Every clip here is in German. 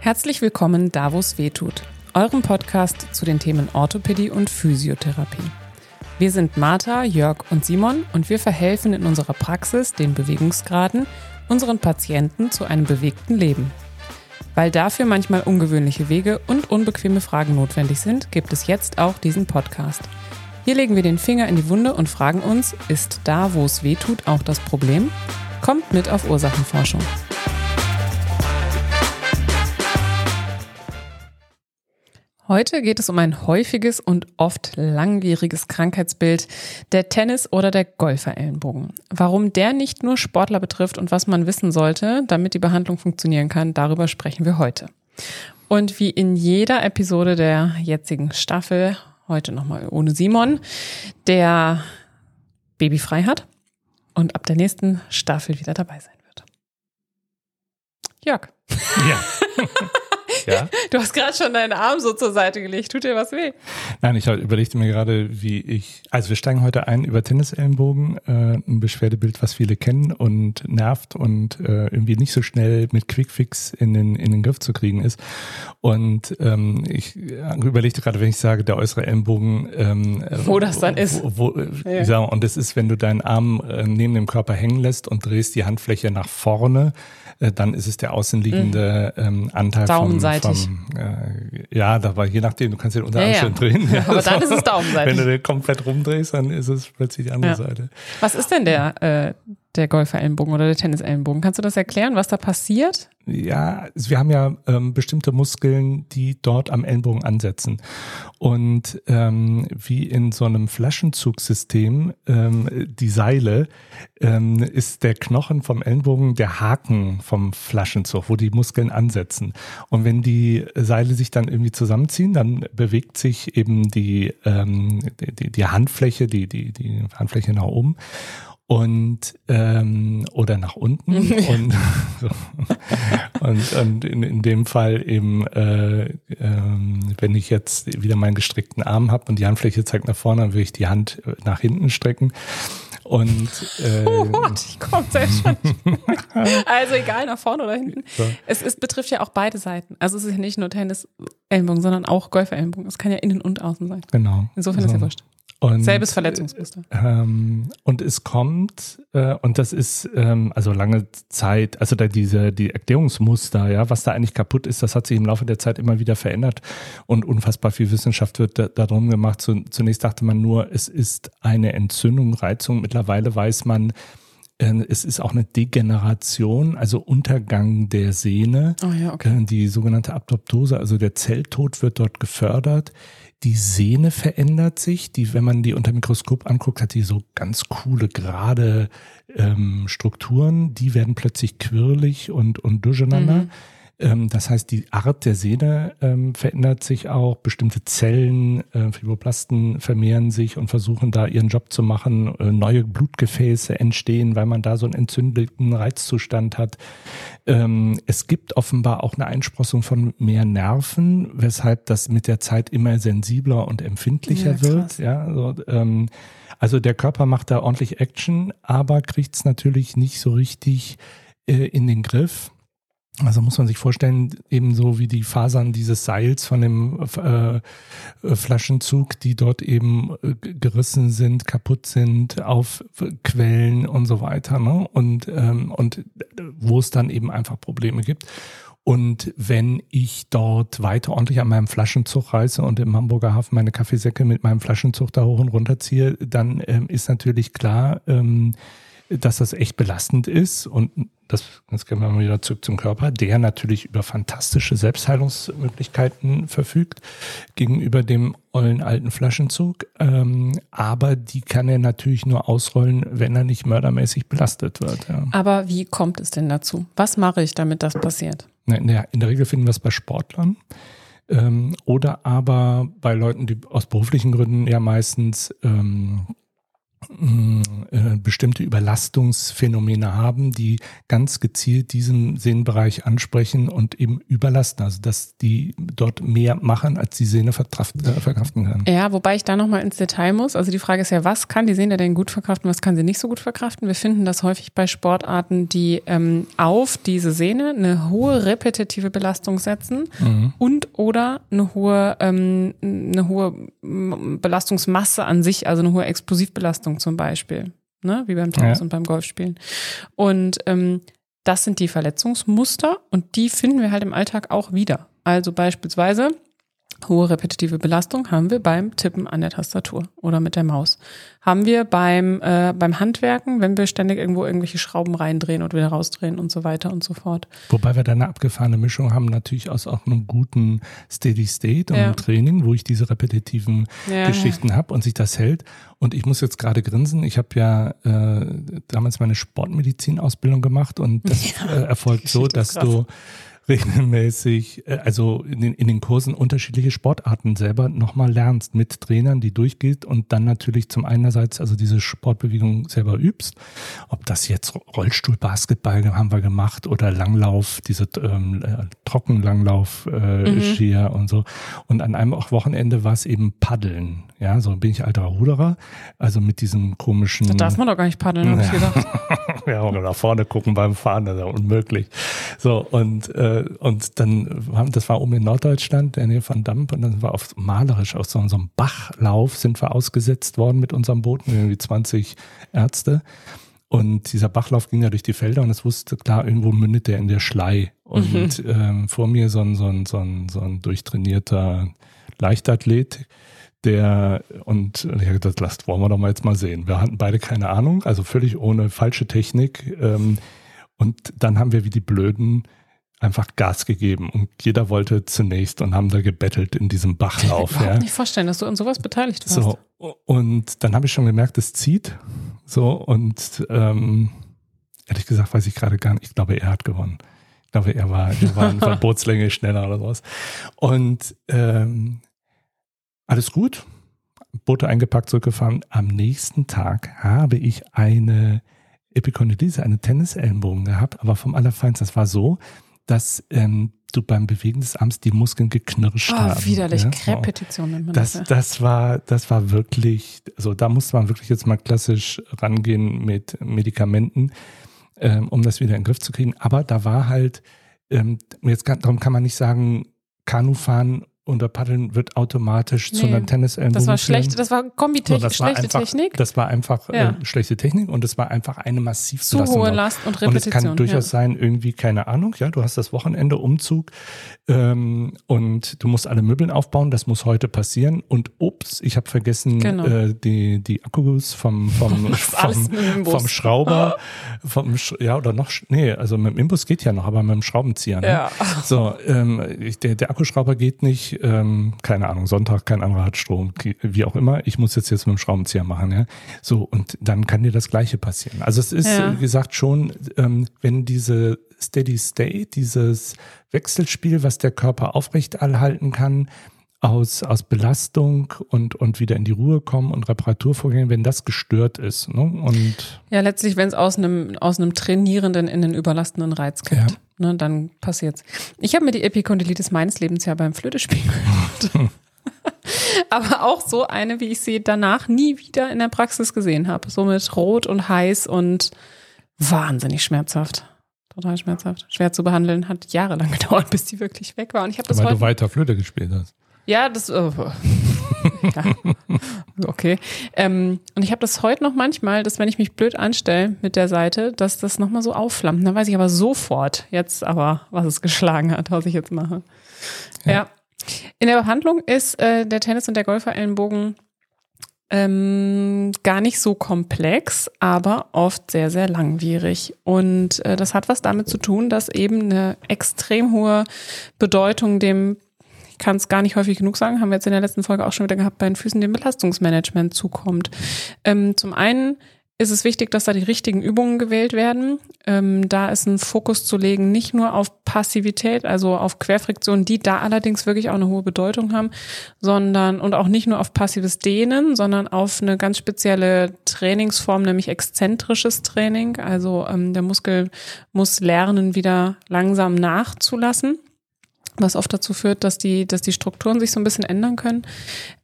Herzlich willkommen da, wo es weh tut, eurem Podcast zu den Themen Orthopädie und Physiotherapie. Wir sind Martha, Jörg und Simon und wir verhelfen in unserer Praxis den Bewegungsgraden unseren Patienten zu einem bewegten Leben. Weil dafür manchmal ungewöhnliche Wege und unbequeme Fragen notwendig sind, gibt es jetzt auch diesen Podcast. Hier legen wir den Finger in die Wunde und fragen uns, ist da, wo es weh tut, auch das Problem? Kommt mit auf Ursachenforschung. Heute geht es um ein häufiges und oft langwieriges Krankheitsbild, der Tennis- oder der Golferellenbogen. Warum der nicht nur Sportler betrifft und was man wissen sollte, damit die Behandlung funktionieren kann, darüber sprechen wir heute. Und wie in jeder Episode der jetzigen Staffel, heute nochmal ohne Simon, der babyfrei hat und ab der nächsten Staffel wieder dabei sein wird. Jörg. Ja. Ja? Du hast gerade schon deinen Arm so zur Seite gelegt. Tut dir was weh? Nein, ich überlegte mir gerade, wie ich. Also wir steigen heute ein über Tennisellenbogen, äh, ein Beschwerdebild, was viele kennen und nervt und äh, irgendwie nicht so schnell mit Quickfix in den in den Griff zu kriegen ist. Und ähm, ich überlegte gerade, wenn ich sage, der äußere Ellenbogen, ähm, wo das dann ist. Wo, wo, ja. sag, und das ist, wenn du deinen Arm äh, neben dem Körper hängen lässt und drehst die Handfläche nach vorne, äh, dann ist es der außenliegende mhm. ähm, Anteil Daumenseitig. Vom, vom äh, ja, da war je nachdem, du kannst den Unterarm ja, ja. drehen. Ja, aber dann ist es daumenseitig. Wenn du den komplett rumdrehst, dann ist es plötzlich die andere Seite. Was ist denn der, äh, der Golferellenbogen oder der Tennisellenbogen. Kannst du das erklären, was da passiert? Ja, wir haben ja ähm, bestimmte Muskeln, die dort am Ellenbogen ansetzen. Und ähm, wie in so einem Flaschenzugsystem, ähm, die Seile, ähm, ist der Knochen vom Ellenbogen der Haken vom Flaschenzug, wo die Muskeln ansetzen. Und wenn die Seile sich dann irgendwie zusammenziehen, dann bewegt sich eben die, ähm, die, die Handfläche, die, die, die Handfläche nach oben und ähm, oder nach unten und, und, und in, in dem Fall eben, äh, ähm, wenn ich jetzt wieder meinen gestreckten Arm habe und die Handfläche zeigt nach vorne, dann will ich die Hand nach hinten strecken. Und äh, oh Gott, ich komme selbst schon. also egal, nach vorne oder hinten. So. Es, es betrifft ja auch beide Seiten. Also es ist ja nicht nur Tennis-Ellenbogen, sondern auch Golfer-Ellenbogen. Es kann ja innen und außen sein. Genau. Insofern so. ist ja wurscht. Und, Selbes Verletzungsmuster. Ähm, und es kommt, äh, und das ist ähm, also lange Zeit, also da diese die Erklärungsmuster, ja, was da eigentlich kaputt ist, das hat sich im Laufe der Zeit immer wieder verändert und unfassbar viel Wissenschaft wird da, darum gemacht. Zunächst dachte man nur, es ist eine Entzündung, Reizung. Mittlerweile weiß man, äh, es ist auch eine Degeneration, also Untergang der Sehne. Oh ja, okay. Äh, die sogenannte Abdoptose, also der Zelltod wird dort gefördert. Die Sehne verändert sich. Die, wenn man die unter Mikroskop anguckt, hat die so ganz coole, gerade ähm, Strukturen. Die werden plötzlich quirlig und, und durcheinander. Mhm. Ähm, das heißt, die Art der Sehne ähm, verändert sich auch. Bestimmte Zellen, äh, Fibroblasten vermehren sich und versuchen da ihren Job zu machen. Äh, neue Blutgefäße entstehen, weil man da so einen entzündeten Reizzustand hat. Ähm, es gibt offenbar auch eine Einsprossung von mehr Nerven, weshalb das mit der Zeit immer sensibler und empfindlicher ja, wird. Ja, so, ähm, also der Körper macht da ordentlich Action, aber kriegt es natürlich nicht so richtig äh, in den Griff. Also muss man sich vorstellen, ebenso wie die Fasern dieses Seils von dem äh, Flaschenzug, die dort eben äh, gerissen sind, kaputt sind, auf Quellen und so weiter. Ne? Und, ähm, und wo es dann eben einfach Probleme gibt. Und wenn ich dort weiter ordentlich an meinem Flaschenzug reise und im Hamburger Hafen meine Kaffeesäcke mit meinem Flaschenzug da hoch und runter ziehe, dann ähm, ist natürlich klar, ähm, dass das echt belastend ist und das, jetzt gehen wir mal wieder zurück zum Körper, der natürlich über fantastische Selbstheilungsmöglichkeiten verfügt gegenüber dem ollen alten Flaschenzug. Ähm, aber die kann er natürlich nur ausrollen, wenn er nicht mördermäßig belastet wird. Ja. Aber wie kommt es denn dazu? Was mache ich, damit das passiert? In der, in der Regel finden wir es bei Sportlern. Ähm, oder aber bei Leuten, die aus beruflichen Gründen ja meistens ähm, äh, bestimmte Überlastungsphänomene haben, die ganz gezielt diesen Sehnenbereich ansprechen und eben überlasten, also dass die dort mehr machen, als die Sehne äh, verkraften kann. Ja, wobei ich da nochmal ins Detail muss. Also die Frage ist ja, was kann die Sehne denn gut verkraften, was kann sie nicht so gut verkraften? Wir finden das häufig bei Sportarten, die ähm, auf diese Sehne eine hohe repetitive Belastung setzen mhm. und oder eine hohe, ähm, eine hohe Belastungsmasse an sich, also eine hohe Explosivbelastung zum Beispiel, ne? wie beim Tennis ja. und beim Golfspielen. Und ähm, das sind die Verletzungsmuster und die finden wir halt im Alltag auch wieder. Also beispielsweise Hohe repetitive Belastung haben wir beim Tippen an der Tastatur oder mit der Maus. Haben wir beim, äh, beim Handwerken, wenn wir ständig irgendwo irgendwelche Schrauben reindrehen und wieder rausdrehen und so weiter und so fort. Wobei wir da eine abgefahrene Mischung haben, natürlich aus auch einem guten Steady State und ja. einem Training, wo ich diese repetitiven ja. Geschichten habe und sich das hält. Und ich muss jetzt gerade grinsen. Ich habe ja äh, damals meine Sportmedizin-Ausbildung gemacht und das ja, äh, erfolgt so, dass du regelmäßig, äh, also in den, in den Kursen unterschiedliche Sportarten selber nochmal lernst mit Trainern, die durchgeht und dann natürlich zum einerseits also diese Sportbewegung selber übst. Ob das jetzt Rollstuhl-Basketball haben wir gemacht oder Langlauf, diese ähm, äh, Trockenlanglauf äh, mhm. Skier und so. Und an einem auch Wochenende war es eben Paddeln. Ja, so bin ich alter Ruderer, also mit diesem komischen. Da darf man doch gar nicht paddeln, habe ich gedacht. ja, oder nach vorne gucken beim Fahren, das ist ja unmöglich. So, und, äh, und dann, haben, das war oben in Norddeutschland, in der Nähe von Damp, und dann war auf malerisch aus so, so einem Bachlauf sind wir ausgesetzt worden mit unserem Booten, irgendwie 20 Ärzte. Und dieser Bachlauf ging ja durch die Felder und es wusste klar, irgendwo mündet der in der Schlei. Und mhm. ähm, vor mir so ein, so ein, so ein, so ein durchtrainierter Leichtathlet, der und ich habe gedacht, lasst, wollen wir doch mal jetzt mal sehen. Wir hatten beide keine Ahnung, also völlig ohne falsche Technik. Ähm, und dann haben wir wie die Blöden einfach Gas gegeben und jeder wollte zunächst und haben da gebettelt in diesem Bachlauf. Ich kann mir nicht vorstellen, dass du an sowas beteiligt warst. So, und dann habe ich schon gemerkt, es zieht. So, und ähm, ehrlich gesagt weiß ich gerade gar nicht, ich glaube, er hat gewonnen. Ich glaube, er war, er war in Verbotslänge schneller oder sowas. Und ähm, alles gut, Boote eingepackt, zurückgefahren. Am nächsten Tag habe ich eine Epikondylyse, eine Tennisellenbogen gehabt, aber vom Allerfeinsten. Das war so, dass ähm, du beim Bewegen des Arms die Muskeln geknirscht oh, haben. widerlich, ja? Krepetition nennt man das. Das, das war, das war wirklich, also da musste man wirklich jetzt mal klassisch rangehen mit Medikamenten, ähm, um das wieder in den Griff zu kriegen. Aber da war halt, ähm, jetzt kann, darum kann man nicht sagen, Kanufahren unter Paddeln wird automatisch nee, zu einer Tennisellenbogen. Das war schlecht, das war kombitechnisch, so, schlechte einfach, Technik. Das war einfach äh, ja. äh, schlechte Technik und es war einfach eine massiv zu hohe Last und Repetition. Und es kann durchaus ja. sein, irgendwie keine Ahnung, ja, du hast das Wochenende Umzug ähm, und du musst alle Möbeln aufbauen, das muss heute passieren und ups, ich habe vergessen genau. äh, die die Akkus vom vom vom, vom Schrauber, vom ja oder noch nee, also mit dem Imbus geht ja noch, aber mit dem Schraubenzieher. Ne? Ja. So, ähm, der der Akkuschrauber geht nicht ähm, keine Ahnung, Sonntag, kein anderer hat Strom, wie auch immer, ich muss jetzt jetzt mit dem Schraubenzieher machen, ja. So, und dann kann dir das Gleiche passieren. Also es ist, ja. wie gesagt, schon, ähm, wenn diese Steady State, dieses Wechselspiel, was der Körper aufrechterhalten kann, aus, aus Belastung und, und wieder in die Ruhe kommen und Reparaturvorgänge, wenn das gestört ist. Ne? Und ja, letztlich, wenn es aus einem, aus einem trainierenden in den überlastenden Reiz gibt, ja. Ne, dann passiert's. Ich habe mir die Epikondylitis meines Lebens ja beim Flötespielen gehört. Aber auch so eine, wie ich sie danach nie wieder in der Praxis gesehen habe. So mit rot und heiß und wahnsinnig schmerzhaft total schmerzhaft. Schwer zu behandeln, hat jahrelang gedauert, bis die wirklich weg war. Und ich habe das Weil heute du weiter Flöte gespielt hast. Ja, das. Oh, ja. Okay. Ähm, und ich habe das heute noch manchmal, dass wenn ich mich blöd anstelle mit der Seite, dass das nochmal so aufflammt. Dann weiß ich aber sofort jetzt aber, was es geschlagen hat, was ich jetzt mache. Ja. ja. In der Behandlung ist äh, der Tennis- und der Golfer-Ellenbogen ähm, gar nicht so komplex, aber oft sehr, sehr langwierig. Und äh, das hat was damit zu tun, dass eben eine extrem hohe Bedeutung dem kann es gar nicht häufig genug sagen, haben wir jetzt in der letzten Folge auch schon wieder gehabt, bei den Füßen dem Belastungsmanagement zukommt. Ähm, zum einen ist es wichtig, dass da die richtigen Übungen gewählt werden. ähm, da ist ein Fokus zu legen, nicht nur auf Passivität, also auf Querfriktionen, die da allerdings wirklich auch eine hohe Bedeutung haben, sondern und auch nicht nur auf passives Dehnen, sondern auf eine ganz spezielle Trainingsform, nämlich exzentrisches Training. Also ähm, der Muskel muss lernen, wieder langsam nachzulassen was oft dazu führt, dass die, dass die Strukturen sich so ein bisschen ändern können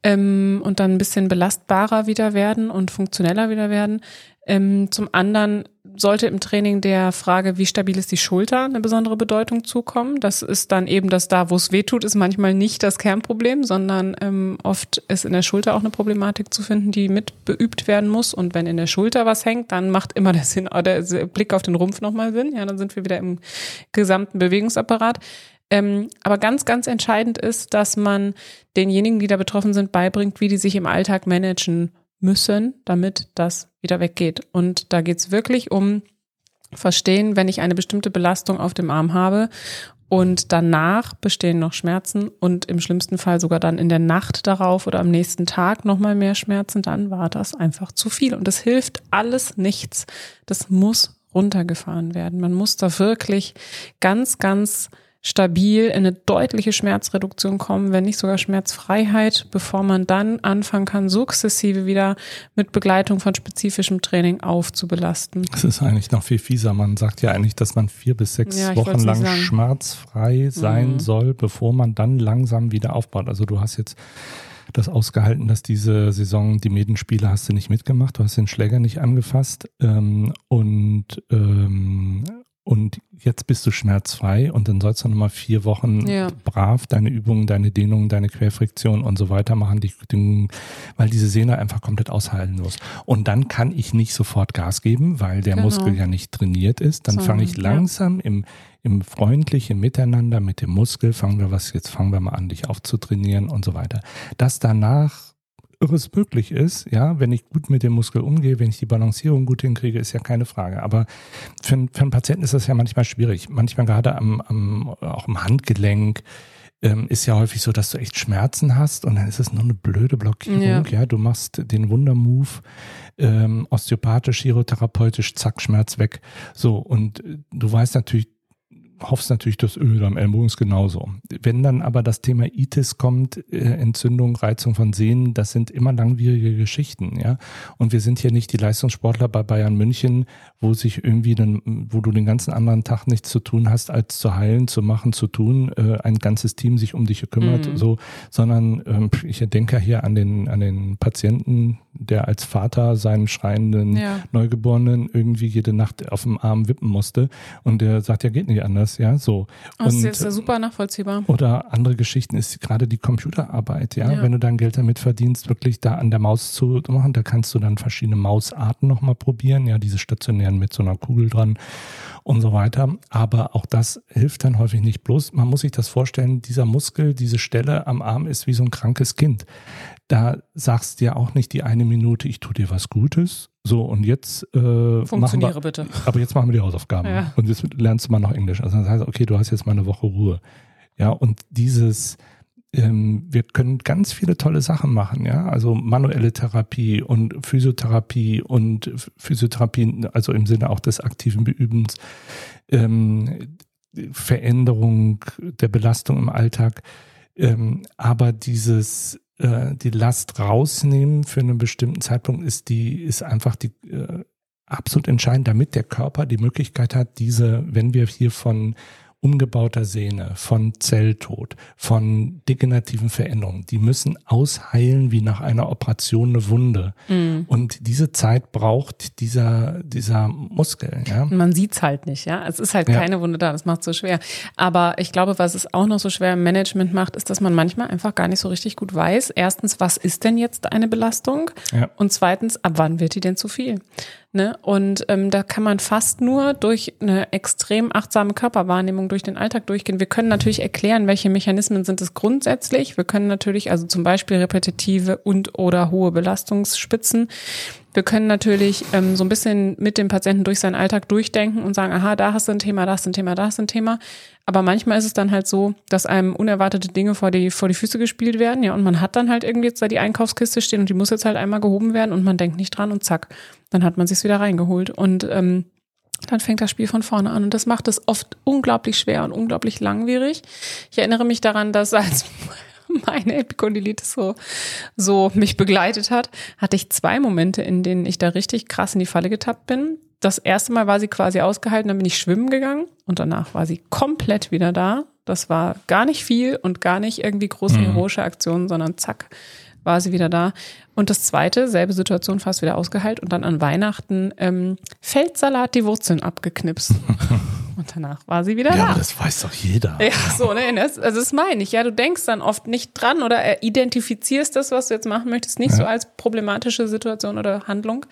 ähm, und dann ein bisschen belastbarer wieder werden und funktioneller wieder werden. Ähm, zum anderen sollte im Training der Frage, wie stabil ist die Schulter, eine besondere Bedeutung zukommen. Das ist dann eben das da, wo es weh tut, ist manchmal nicht das Kernproblem, sondern ähm, oft ist in der Schulter auch eine Problematik zu finden, die mit beübt werden muss. Und wenn in der Schulter was hängt, dann macht immer der, Sinn, der Blick auf den Rumpf nochmal Sinn. Ja, dann sind wir wieder im gesamten Bewegungsapparat. Ähm, aber ganz, ganz entscheidend ist, dass man denjenigen, die da betroffen sind, beibringt, wie die sich im Alltag managen müssen, damit das wieder weggeht. Und da geht's wirklich um Verstehen, wenn ich eine bestimmte Belastung auf dem Arm habe und danach bestehen noch Schmerzen und im schlimmsten Fall sogar dann in der Nacht darauf oder am nächsten Tag nochmal mehr Schmerzen, dann war das einfach zu viel. Und es hilft alles nichts. Das muss runtergefahren werden. Man muss da wirklich ganz, ganz stabil in eine deutliche Schmerzreduktion kommen, wenn nicht sogar Schmerzfreiheit, bevor man dann anfangen kann, sukzessive wieder mit Begleitung von spezifischem Training aufzubelasten. Es ist eigentlich noch viel fieser. Man sagt ja eigentlich, dass man vier bis sechs ja, Wochen lang schmerzfrei sein mhm. soll, bevor man dann langsam wieder aufbaut. Also du hast jetzt das ausgehalten, dass diese Saison die Medenspiele hast du nicht mitgemacht, du hast den Schläger nicht angefasst ähm, und ähm, und jetzt bist du schmerzfrei und dann sollst du nochmal vier Wochen ja. brav deine Übungen, deine Dehnungen, deine Querfriktion und so weiter machen, die, die, weil diese Sehne einfach komplett aushalten muss. Und dann kann ich nicht sofort Gas geben, weil der genau. Muskel ja nicht trainiert ist. Dann so, fange ich langsam ja. im, im freundlichen Miteinander mit dem Muskel, fangen wir was, jetzt fangen wir mal an, dich aufzutrainieren und so weiter. Das danach irres möglich ist, ja, wenn ich gut mit dem Muskel umgehe, wenn ich die Balancierung gut hinkriege, ist ja keine Frage. Aber für, für einen Patienten ist das ja manchmal schwierig. Manchmal gerade am, am auch im Handgelenk ähm, ist ja häufig so, dass du echt Schmerzen hast und dann ist es nur eine blöde Blockierung. Ja, ja du machst den Wundermove, ähm, osteopathisch, chirotherapeutisch, zack, Schmerz weg. So, und äh, du weißt natürlich, hoffst natürlich, das Öl am Ellbogen ist genauso. Wenn dann aber das Thema Itis kommt, äh, Entzündung, Reizung von Sehnen, das sind immer langwierige Geschichten, ja. Und wir sind hier nicht die Leistungssportler bei Bayern München, wo sich irgendwie dann, wo du den ganzen anderen Tag nichts zu tun hast, als zu heilen, zu machen, zu tun, äh, ein ganzes Team sich um dich kümmert, mhm. so, sondern ähm, ich denke hier an den, an den Patienten, der als Vater seinen schreienden ja. Neugeborenen irgendwie jede Nacht auf dem Arm wippen musste und der sagt, ja, geht nicht anders, ja, so. Oh, und, das ist ja super nachvollziehbar. Oder andere Geschichten ist gerade die Computerarbeit, ja? ja, wenn du dein Geld damit verdienst, wirklich da an der Maus zu machen, da kannst du dann verschiedene Mausarten nochmal probieren, ja, diese stationären mit so einer Kugel dran und so weiter. Aber auch das hilft dann häufig nicht bloß. Man muss sich das vorstellen, dieser Muskel, diese Stelle am Arm ist wie so ein krankes Kind. Da sagst du ja auch nicht die eine Minute, ich tue dir was Gutes. So, und jetzt äh, Funktioniere wir, bitte. Aber jetzt machen wir die Hausaufgaben. Ja. Und jetzt lernst du mal noch Englisch. Also das heißt, okay, du hast jetzt mal eine Woche Ruhe. Ja, und dieses, ähm, wir können ganz viele tolle Sachen machen, ja, also manuelle Therapie und Physiotherapie und Physiotherapie, also im Sinne auch des aktiven Beübens, ähm, Veränderung der Belastung im Alltag, ähm, aber dieses äh, die Last rausnehmen für einen bestimmten Zeitpunkt ist die ist einfach die äh, absolut entscheidend, damit der Körper die Möglichkeit hat, diese, wenn wir hier von umgebauter Sehne, von Zelltod, von degenerativen Veränderungen. Die müssen ausheilen wie nach einer Operation eine Wunde. Mhm. Und diese Zeit braucht dieser, dieser Muskel. Ja? Man sieht's halt nicht, ja. Es ist halt ja. keine Wunde da, das macht so schwer. Aber ich glaube, was es auch noch so schwer im Management macht, ist, dass man manchmal einfach gar nicht so richtig gut weiß. Erstens, was ist denn jetzt eine Belastung? Ja. Und zweitens, ab wann wird die denn zu viel? Ne? Und ähm, da kann man fast nur durch eine extrem achtsame Körperwahrnehmung durch den Alltag durchgehen. Wir können natürlich erklären, welche Mechanismen sind es grundsätzlich. Wir können natürlich also zum Beispiel repetitive und oder hohe Belastungsspitzen wir können natürlich ähm, so ein bisschen mit dem Patienten durch seinen Alltag durchdenken und sagen, aha, da hast du ein Thema, da hast du ein Thema, da hast du ein Thema. Aber manchmal ist es dann halt so, dass einem unerwartete Dinge vor die, vor die Füße gespielt werden, ja, und man hat dann halt irgendwie jetzt da die Einkaufskiste stehen und die muss jetzt halt einmal gehoben werden und man denkt nicht dran und zack, dann hat man sich's wieder reingeholt. Und ähm, dann fängt das Spiel von vorne an. Und das macht es oft unglaublich schwer und unglaublich langwierig. Ich erinnere mich daran, dass als meine Epikondylitis so, so mich begleitet hat, hatte ich zwei Momente, in denen ich da richtig krass in die Falle getappt bin. Das erste Mal war sie quasi ausgehalten, dann bin ich schwimmen gegangen und danach war sie komplett wieder da. Das war gar nicht viel und gar nicht irgendwie große mhm. heroische Aktionen, sondern zack, war sie wieder da. Und das zweite, selbe Situation, fast wieder ausgeheilt und dann an Weihnachten ähm, Feldsalat die Wurzeln abgeknipst. und danach war sie wieder ja, da. Ja, das weiß doch jeder. Ja, so, ne? Das, also das meine ich. Ja, du denkst dann oft nicht dran oder identifizierst das, was du jetzt machen möchtest, nicht ja. so als problematische Situation oder Handlung.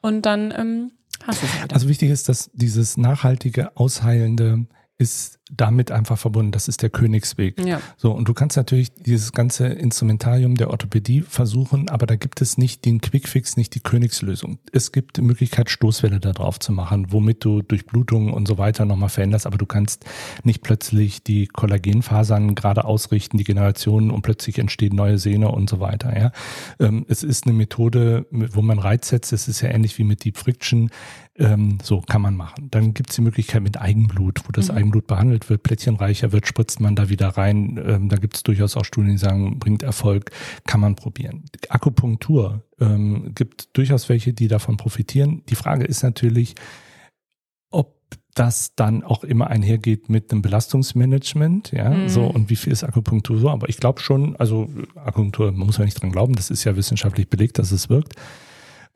Und dann ähm, hast du es wieder. Also wichtig ist, dass dieses nachhaltige, ausheilende ist damit einfach verbunden. Das ist der Königsweg. Ja. So, und du kannst natürlich dieses ganze Instrumentarium der Orthopädie versuchen, aber da gibt es nicht den Quickfix, nicht die Königslösung. Es gibt die Möglichkeit, Stoßwelle da drauf zu machen, womit du Durchblutung und so weiter nochmal veränderst, aber du kannst nicht plötzlich die Kollagenfasern gerade ausrichten, die Generationen und plötzlich entstehen neue Sehne und so weiter. Ja. Ähm, es ist eine Methode, wo man Reiz setzt. Es ist ja ähnlich wie mit Deep Friction. Ähm, so kann man machen. Dann gibt es die Möglichkeit mit Eigenblut, wo das mhm. Eigenblut behandelt wird, plättchenreicher wird, spritzt man da wieder rein. Ähm, da gibt es durchaus auch Studien, die sagen, bringt Erfolg, kann man probieren. Akupunktur ähm, gibt durchaus welche, die davon profitieren. Die Frage ist natürlich, ob das dann auch immer einhergeht mit einem Belastungsmanagement, ja, mhm. so und wie viel ist Akupunktur so, aber ich glaube schon, also Akupunktur, man muss ja nicht dran glauben, das ist ja wissenschaftlich belegt, dass es wirkt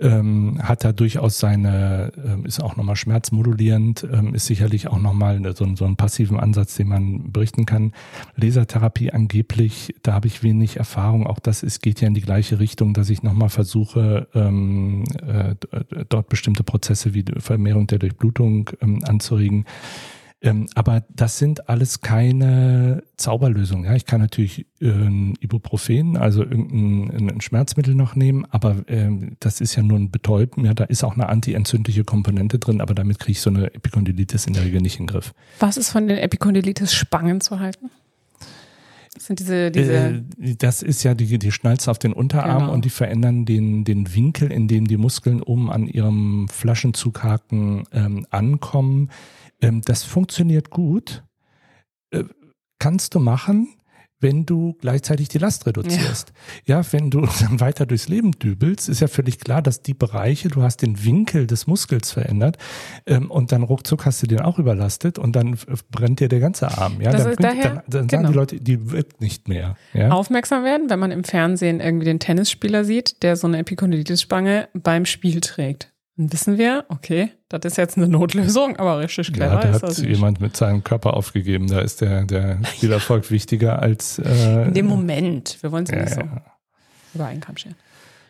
ähm, hat da durchaus seine, ähm, ist auch nochmal schmerzmodulierend, ähm, ist sicherlich auch nochmal so, so einen passiven Ansatz, den man berichten kann. Lasertherapie angeblich, da habe ich wenig Erfahrung. Auch das ist, geht ja in die gleiche Richtung, dass ich nochmal versuche, ähm, äh, dort bestimmte Prozesse wie Vermehrung der Durchblutung ähm, anzuregen. Ähm, aber das sind alles keine Zauberlösungen. Ja, ich kann natürlich äh, Ibuprofen, also irgendein ein Schmerzmittel noch nehmen, aber ähm, das ist ja nur ein Betäuben. Ja, da ist auch eine antientzündliche Komponente drin, aber damit kriege ich so eine Epikondylitis in der Regel nicht in den Griff. Was ist von den Epikondylitis-Spangen zu halten? Das sind diese, diese äh, das ist ja die, die Schnalze auf den Unterarm genau. und die verändern den, den Winkel, in dem die Muskeln oben an ihrem Flaschenzughaken ähm, ankommen. Ähm, das funktioniert gut. Äh, kannst du machen, wenn du gleichzeitig die Last reduzierst. Ja. ja, wenn du dann weiter durchs Leben dübelst, ist ja völlig klar, dass die Bereiche, du hast den Winkel des Muskels verändert ähm, und dann ruckzuck hast du den auch überlastet und dann brennt dir der ganze Arm. Ja, das dann, bringt, daher, dann, dann genau. sagen die Leute, die wirkt nicht mehr. Ja? Aufmerksam werden, wenn man im Fernsehen irgendwie den Tennisspieler sieht, der so eine Epikondylitis-Spange beim Spiel trägt. Dann wissen wir, okay, das ist jetzt eine Notlösung, aber richtig clever ja, da ist hat jemand mit seinem Körper aufgegeben. Da ist der, der Spielerfolg wichtiger als. Äh, In dem Moment. Wir wollen es ja, nicht so ja. über einen Kamm scheren.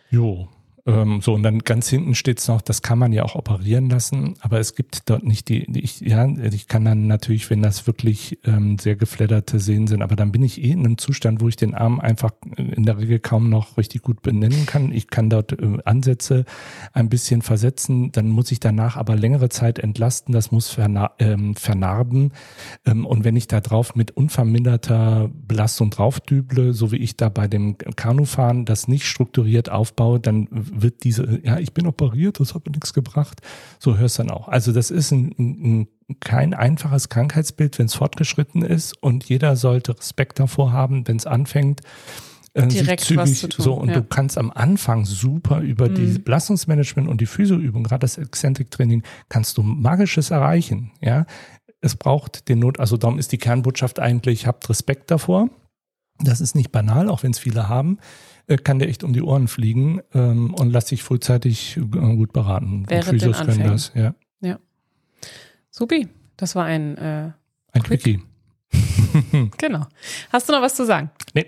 Jo, ähm, so, und dann ganz hinten steht's noch, das kann man ja auch operieren lassen, aber es gibt dort nicht die, ich, ja, ich kann dann natürlich, wenn das wirklich ähm, sehr gefledderte Sehnen sind, aber dann bin ich eh in einem Zustand, wo ich den Arm einfach in der Regel kaum noch richtig gut benennen kann. Ich kann dort äh, Ansätze ein bisschen versetzen, dann muss ich danach aber längere Zeit entlasten, das muss verna ähm, vernarben. Ähm, und wenn ich da drauf mit unverminderter Belastung draufdüble, so wie ich da bei dem Kanufahren das nicht strukturiert aufbaue, dann wird diese, ja, ich bin operiert, das hat mir nichts gebracht. So hörst du dann auch. Also das ist ein, ein, kein einfaches Krankheitsbild, wenn es fortgeschritten ist und jeder sollte Respekt davor haben, wenn es anfängt. Äh, Direkt zügig, was zu tun. So, und ja. du kannst am Anfang super über mhm. die Belastungsmanagement und die Physioübung, gerade das Eccentric-Training, kannst du Magisches erreichen. Ja, es braucht den Not, also darum ist die Kernbotschaft eigentlich, habt Respekt davor. Das ist nicht banal, auch wenn es viele haben. Äh, kann der echt um die Ohren fliegen ähm, und lässt sich frühzeitig äh, gut beraten. Während Physios können das, ja. Ja. Supi, das war ein äh, Ein Quickie. genau. Hast du noch was zu sagen? Nee.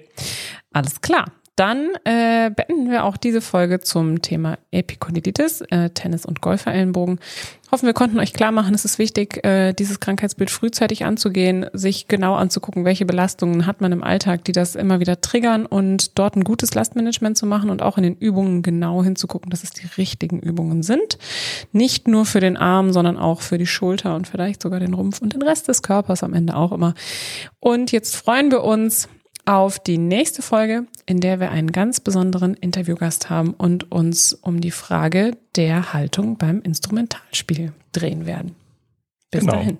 Alles klar. Dann äh, beenden wir auch diese Folge zum Thema Epikondylitis, äh, Tennis- und Golferellenbogen. Hoffen, wir konnten euch klar machen, es ist wichtig, äh, dieses Krankheitsbild frühzeitig anzugehen, sich genau anzugucken, welche Belastungen hat man im Alltag, die das immer wieder triggern und dort ein gutes Lastmanagement zu machen und auch in den Übungen genau hinzugucken, dass es die richtigen Übungen sind. Nicht nur für den Arm, sondern auch für die Schulter und vielleicht sogar den Rumpf und den Rest des Körpers am Ende auch immer. Und jetzt freuen wir uns auf die nächste Folge, in der wir einen ganz besonderen Interviewgast haben und uns um die Frage der Haltung beim Instrumentalspiel drehen werden. Bis Genau. dahin.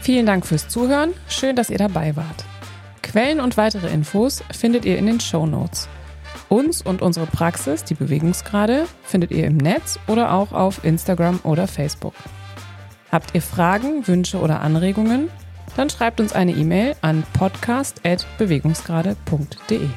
Vielen Dank fürs Zuhören. Schön, dass ihr dabei wart. Quellen und weitere Infos findet ihr in den Show Notes. Uns und unsere Praxis, die Bewegungsgrade, findet ihr im Netz oder auch auf Instagram oder Facebook. Habt ihr Fragen, Wünsche oder Anregungen? Dann schreibt uns eine E-Mail an podcast.bewegungsgrade.de.